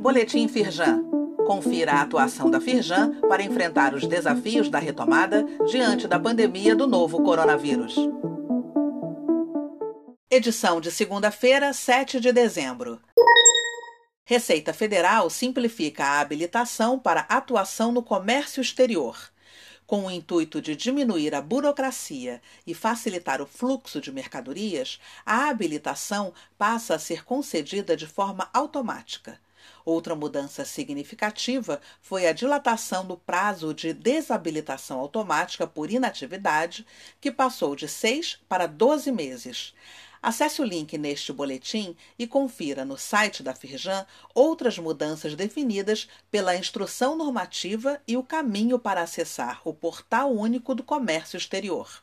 Boletim Firjan. Confira a atuação da Firjan para enfrentar os desafios da retomada diante da pandemia do novo coronavírus. Edição de segunda-feira, 7 de dezembro. Receita Federal simplifica a habilitação para atuação no comércio exterior. Com o intuito de diminuir a burocracia e facilitar o fluxo de mercadorias, a habilitação passa a ser concedida de forma automática. Outra mudança significativa foi a dilatação do prazo de desabilitação automática por inatividade, que passou de 6 para 12 meses. Acesse o link neste boletim e confira no site da Firjan outras mudanças definidas pela instrução normativa e o caminho para acessar o Portal Único do Comércio Exterior.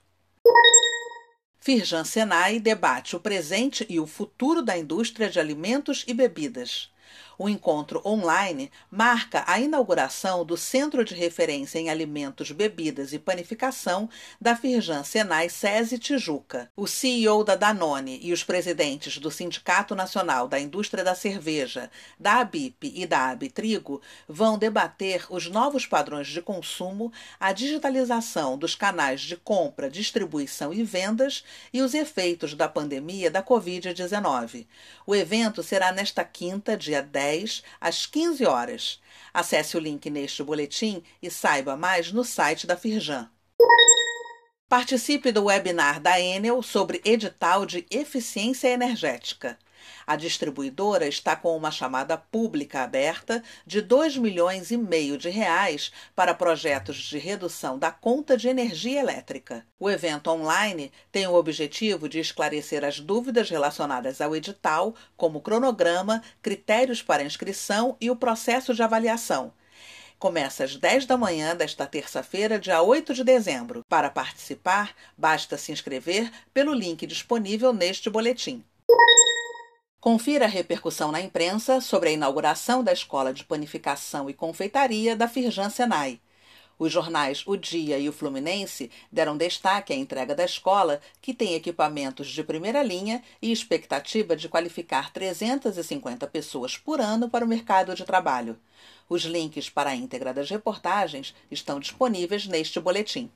Firjan Senai debate o presente e o futuro da indústria de alimentos e bebidas. O encontro online marca a inauguração do Centro de Referência em Alimentos, Bebidas e Panificação da Firjan Senai SESI Tijuca. O CEO da Danone e os presidentes do Sindicato Nacional da Indústria da Cerveja, da ABIP e da Abitrigo vão debater os novos padrões de consumo, a digitalização dos canais de compra, distribuição e vendas e os efeitos da pandemia da Covid-19. O evento será nesta quinta, dia 10 10 às 15 horas. Acesse o link neste boletim e saiba mais no site da Firjan. Participe do webinar da Enel sobre edital de eficiência energética. A distribuidora está com uma chamada pública aberta de 2 milhões e meio de reais para projetos de redução da conta de energia elétrica. O evento online tem o objetivo de esclarecer as dúvidas relacionadas ao edital, como cronograma, critérios para inscrição e o processo de avaliação começa às 10 da manhã desta terça-feira, dia 8 de dezembro. Para participar, basta se inscrever pelo link disponível neste boletim. Confira a repercussão na imprensa sobre a inauguração da Escola de Panificação e Confeitaria da Firjan Senai. Os jornais O Dia e o Fluminense deram destaque à entrega da escola, que tem equipamentos de primeira linha e expectativa de qualificar 350 pessoas por ano para o mercado de trabalho. Os links para a íntegra das reportagens estão disponíveis neste boletim.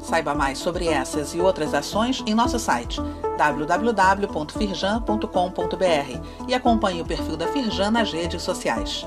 Saiba mais sobre essas e outras ações em nosso site www.firjan.com.br e acompanhe o perfil da Firjan nas redes sociais.